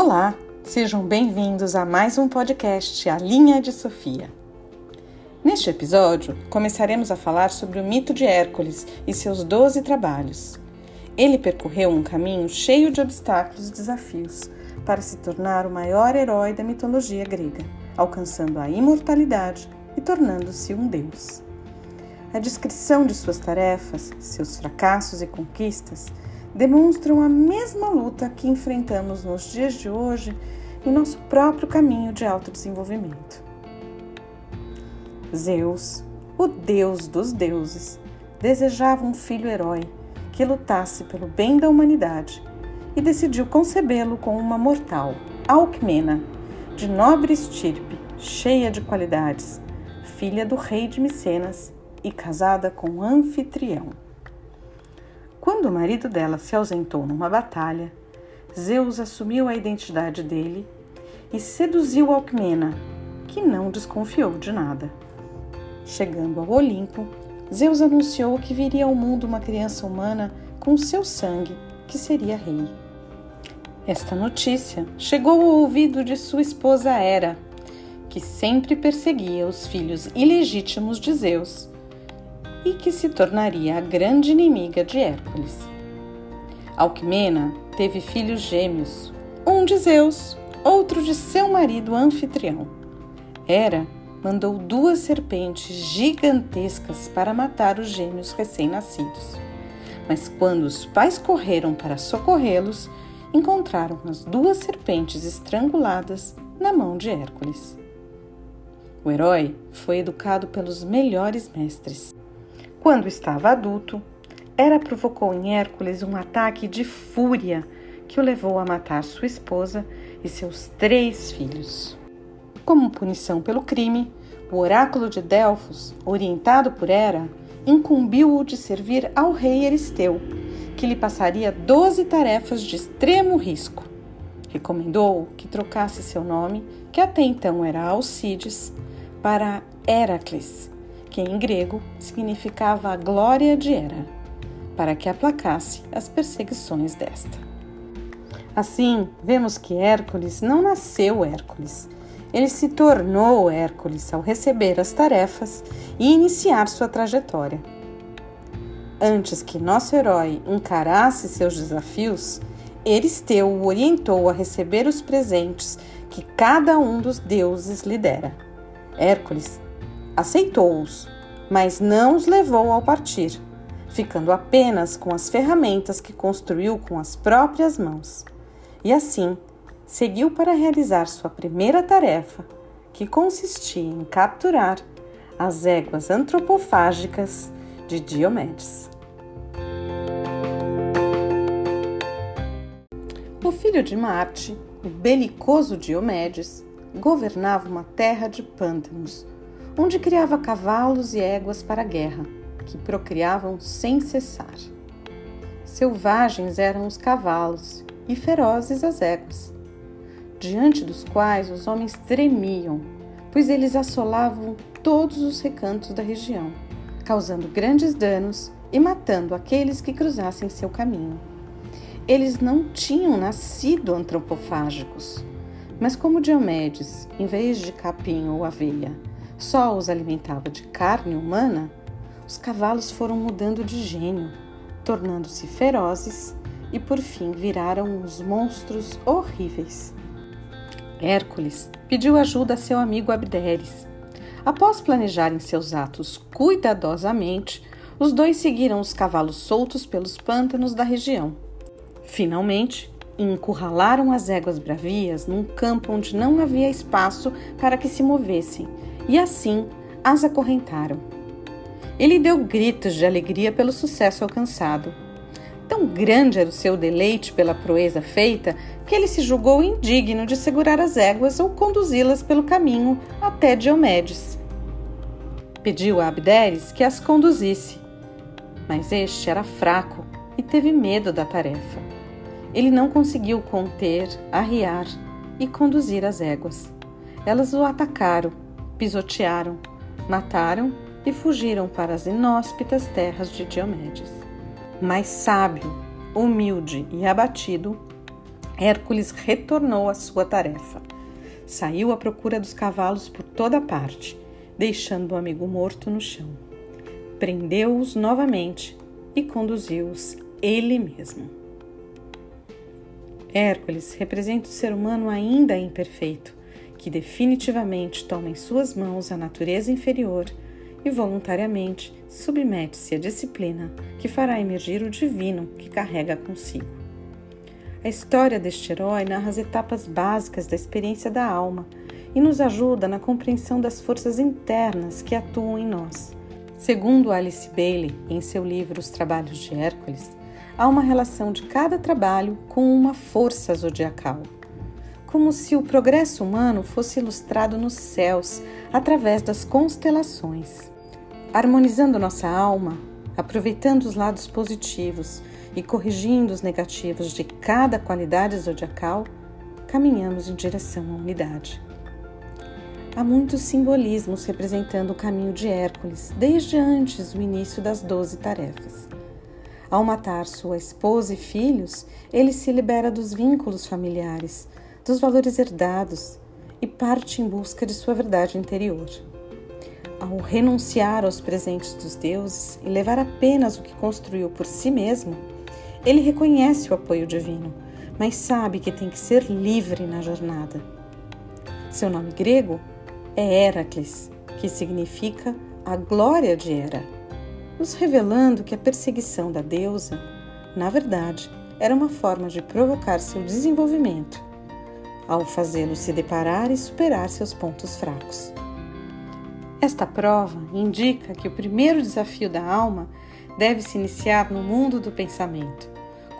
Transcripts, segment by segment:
Olá, sejam bem-vindos a mais um podcast A Linha de Sofia. Neste episódio, começaremos a falar sobre o mito de Hércules e seus doze trabalhos. Ele percorreu um caminho cheio de obstáculos e desafios para se tornar o maior herói da mitologia grega, alcançando a imortalidade e tornando-se um deus. A descrição de suas tarefas, seus fracassos e conquistas demonstram a mesma luta que enfrentamos nos dias de hoje em nosso próprio caminho de autodesenvolvimento. Zeus, o deus dos deuses, desejava um filho herói que lutasse pelo bem da humanidade e decidiu concebê-lo com uma mortal, Alcmena, de nobre estirpe, cheia de qualidades, filha do rei de Micenas e casada com Anfitrião. Quando o marido dela se ausentou numa batalha, Zeus assumiu a identidade dele e seduziu Alcmena, que não desconfiou de nada. Chegando ao Olimpo, Zeus anunciou que viria ao mundo uma criança humana com seu sangue, que seria rei. Esta notícia chegou ao ouvido de sua esposa Hera, que sempre perseguia os filhos ilegítimos de Zeus e que se tornaria a grande inimiga de Hércules. Alquimena teve filhos gêmeos, um de Zeus, outro de seu marido anfitrião. Hera mandou duas serpentes gigantescas para matar os gêmeos recém-nascidos. Mas quando os pais correram para socorrê-los, encontraram as duas serpentes estranguladas na mão de Hércules. O herói foi educado pelos melhores mestres. Quando estava adulto, Hera provocou em Hércules um ataque de fúria que o levou a matar sua esposa e seus três filhos. Como punição pelo crime, o oráculo de Delfos, orientado por Hera, incumbiu-o de servir ao rei Eristeu, que lhe passaria doze tarefas de extremo risco. Recomendou que trocasse seu nome, que até então era Alcides, para Heracles, que em grego significava a glória de Hera, para que aplacasse as perseguições desta. Assim, vemos que Hércules não nasceu Hércules. Ele se tornou Hércules ao receber as tarefas e iniciar sua trajetória. Antes que nosso herói encarasse seus desafios, Eristeu o orientou a receber os presentes que cada um dos deuses lhe dera. Hércules aceitou-os, mas não os levou ao partir, ficando apenas com as ferramentas que construiu com as próprias mãos. E assim, seguiu para realizar sua primeira tarefa, que consistia em capturar as éguas antropofágicas de Diomedes. O filho de Marte, o belicoso Diomedes, governava uma terra de pântanos, onde criava cavalos e éguas para a guerra, que procriavam sem cessar. Selvagens eram os cavalos e ferozes as éguas, diante dos quais os homens tremiam, pois eles assolavam todos os recantos da região, causando grandes danos e matando aqueles que cruzassem seu caminho. Eles não tinham nascido antropofágicos, mas como Diomedes, em vez de capim ou aveia, só os alimentava de carne humana, os cavalos foram mudando de gênio, tornando-se ferozes e por fim viraram uns monstros horríveis. Hércules pediu ajuda a seu amigo Abderes. Após planejarem seus atos cuidadosamente, os dois seguiram os cavalos soltos pelos pântanos da região. Finalmente, encurralaram as éguas bravias num campo onde não havia espaço para que se movessem, e assim as acorrentaram. Ele deu gritos de alegria pelo sucesso alcançado. Tão grande era o seu deleite pela proeza feita que ele se julgou indigno de segurar as éguas ou conduzi-las pelo caminho até Diomedes. Pediu a Abderes que as conduzisse, mas este era fraco e teve medo da tarefa ele não conseguiu conter, arriar e conduzir as éguas. Elas o atacaram, pisotearam, mataram e fugiram para as inóspitas terras de Diomedes. Mas sábio, humilde e abatido, Hércules retornou à sua tarefa. Saiu à procura dos cavalos por toda parte, deixando o amigo morto no chão. Prendeu-os novamente e conduziu-os ele mesmo. Hércules representa o ser humano ainda imperfeito, que definitivamente toma em suas mãos a natureza inferior e voluntariamente submete-se à disciplina que fará emergir o divino que carrega consigo. A história deste herói narra as etapas básicas da experiência da alma e nos ajuda na compreensão das forças internas que atuam em nós. Segundo Alice Bailey, em seu livro Os Trabalhos de Hércules, há uma relação de cada trabalho com uma força zodiacal, como se o progresso humano fosse ilustrado nos céus através das constelações. Harmonizando nossa alma, aproveitando os lados positivos e corrigindo os negativos de cada qualidade zodiacal, caminhamos em direção à unidade. Há muitos simbolismos representando o caminho de Hércules desde antes do início das doze tarefas. Ao matar sua esposa e filhos, ele se libera dos vínculos familiares, dos valores herdados e parte em busca de sua verdade interior. Ao renunciar aos presentes dos deuses e levar apenas o que construiu por si mesmo, ele reconhece o apoio divino, mas sabe que tem que ser livre na jornada. Seu nome grego é Heracles, que significa a glória de Hera nos revelando que a perseguição da deusa, na verdade, era uma forma de provocar seu desenvolvimento, ao fazê-lo se deparar e superar seus pontos fracos. Esta prova indica que o primeiro desafio da alma deve se iniciar no mundo do pensamento,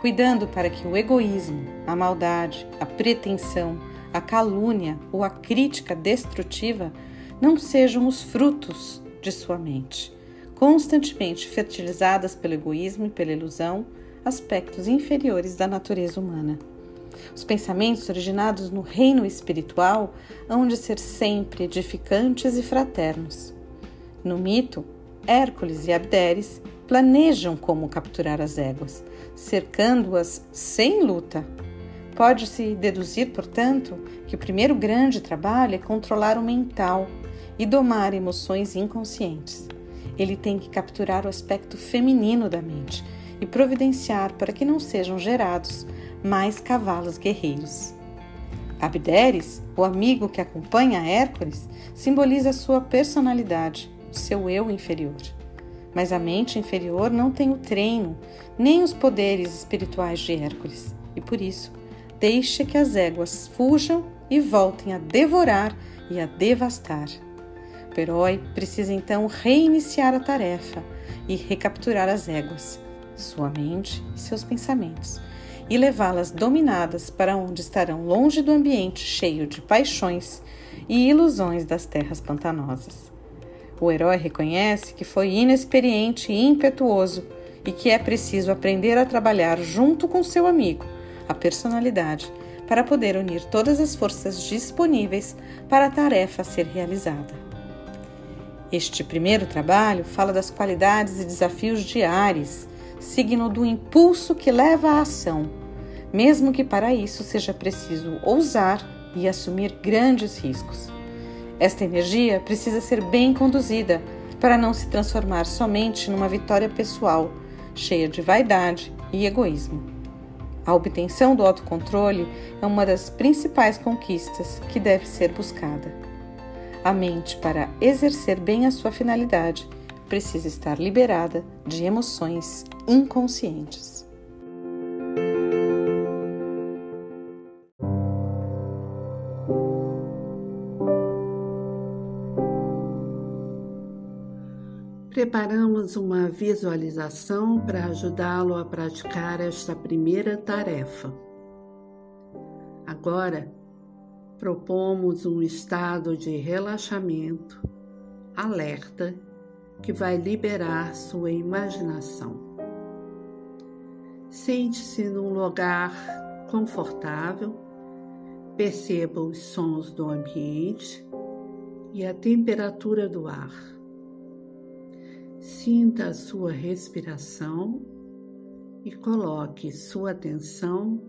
cuidando para que o egoísmo, a maldade, a pretensão, a calúnia ou a crítica destrutiva não sejam os frutos de sua mente constantemente fertilizadas pelo egoísmo e pela ilusão, aspectos inferiores da natureza humana. Os pensamentos originados no reino espiritual hão de ser sempre edificantes e fraternos. No mito, Hércules e Abderes planejam como capturar as éguas, cercando-as sem luta. Pode-se deduzir, portanto, que o primeiro grande trabalho é controlar o mental e domar emoções inconscientes ele tem que capturar o aspecto feminino da mente e providenciar para que não sejam gerados mais cavalos guerreiros. Abderes, o amigo que acompanha Hércules, simboliza sua personalidade, seu eu inferior. Mas a mente inferior não tem o treino, nem os poderes espirituais de Hércules, e por isso deixa que as éguas fujam e voltem a devorar e a devastar super-herói precisa então reiniciar a tarefa e recapturar as éguas, sua mente e seus pensamentos, e levá-las dominadas para onde estarão longe do ambiente cheio de paixões e ilusões das terras pantanosas. O herói reconhece que foi inexperiente e impetuoso e que é preciso aprender a trabalhar junto com seu amigo, a personalidade, para poder unir todas as forças disponíveis para a tarefa a ser realizada. Este primeiro trabalho fala das qualidades e desafios de Ares, signo do impulso que leva à ação, mesmo que para isso seja preciso ousar e assumir grandes riscos. Esta energia precisa ser bem conduzida para não se transformar somente numa vitória pessoal, cheia de vaidade e egoísmo. A obtenção do autocontrole é uma das principais conquistas que deve ser buscada. A mente, para exercer bem a sua finalidade, precisa estar liberada de emoções inconscientes. Preparamos uma visualização para ajudá-lo a praticar esta primeira tarefa. Agora, propomos um estado de relaxamento alerta que vai liberar sua imaginação. Sente-se num lugar confortável, perceba os sons do ambiente e a temperatura do ar. Sinta a sua respiração e coloque sua atenção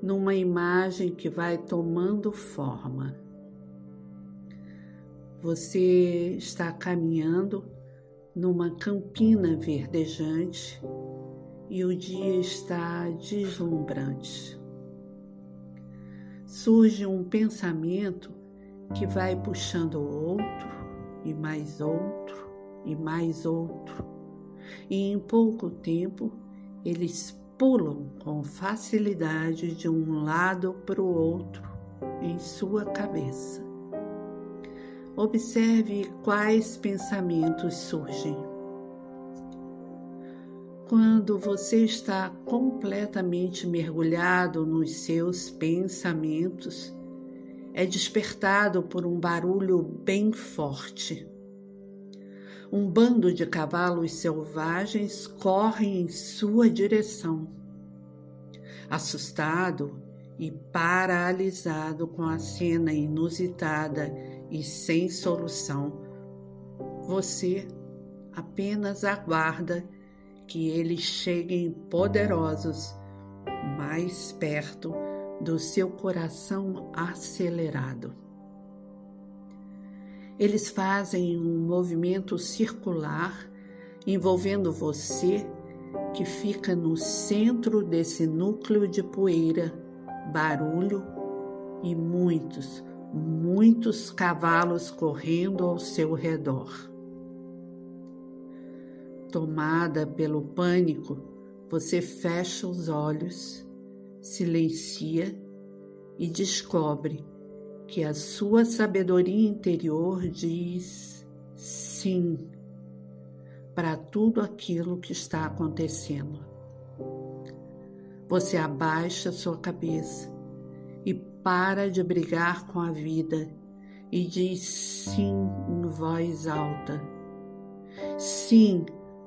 numa imagem que vai tomando forma. Você está caminhando numa campina verdejante e o dia está deslumbrante. Surge um pensamento que vai puxando outro e mais outro e mais outro, e em pouco tempo eles pulam com facilidade de um lado para o outro em sua cabeça. Observe quais pensamentos surgem. Quando você está completamente mergulhado nos seus pensamentos, é despertado por um barulho bem forte. Um bando de cavalos selvagens corre em sua direção. Assustado e paralisado com a cena inusitada e sem solução, você apenas aguarda que eles cheguem poderosos mais perto do seu coração acelerado. Eles fazem um movimento circular envolvendo você que fica no centro desse núcleo de poeira, barulho e muitos, muitos cavalos correndo ao seu redor. Tomada pelo pânico, você fecha os olhos, silencia e descobre que a sua sabedoria interior diz sim para tudo aquilo que está acontecendo. Você abaixa sua cabeça e para de brigar com a vida e diz sim em voz alta. Sim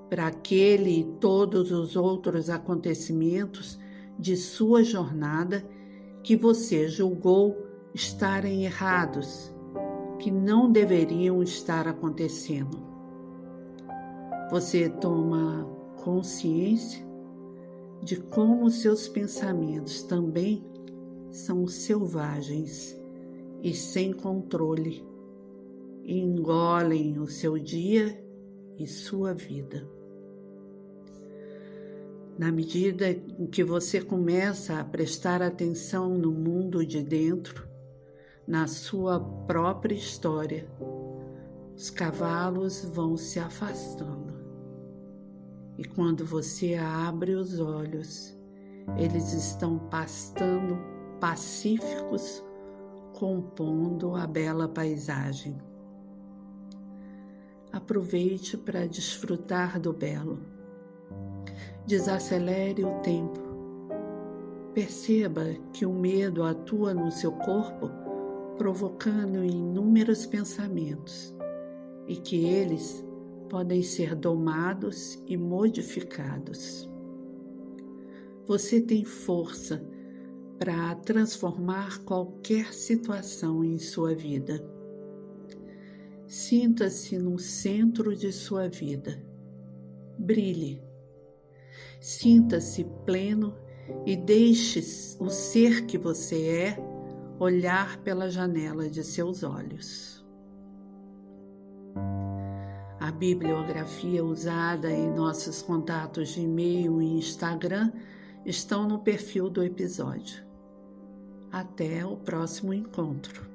para aquele e todos os outros acontecimentos de sua jornada que você julgou estarem errados, que não deveriam estar acontecendo. Você toma consciência de como seus pensamentos também são selvagens e sem controle, e engolem o seu dia e sua vida. Na medida em que você começa a prestar atenção no mundo de dentro, na sua própria história, os cavalos vão se afastando. E quando você abre os olhos, eles estão pastando pacíficos, compondo a bela paisagem. Aproveite para desfrutar do belo. Desacelere o tempo. Perceba que o medo atua no seu corpo, provocando inúmeros pensamentos, e que eles podem ser domados e modificados. Você tem força para transformar qualquer situação em sua vida. Sinta-se no centro de sua vida. Brilhe. Sinta-se pleno e deixe o ser que você é olhar pela janela de seus olhos. A bibliografia usada em nossos contatos de e-mail e Instagram estão no perfil do episódio. Até o próximo encontro.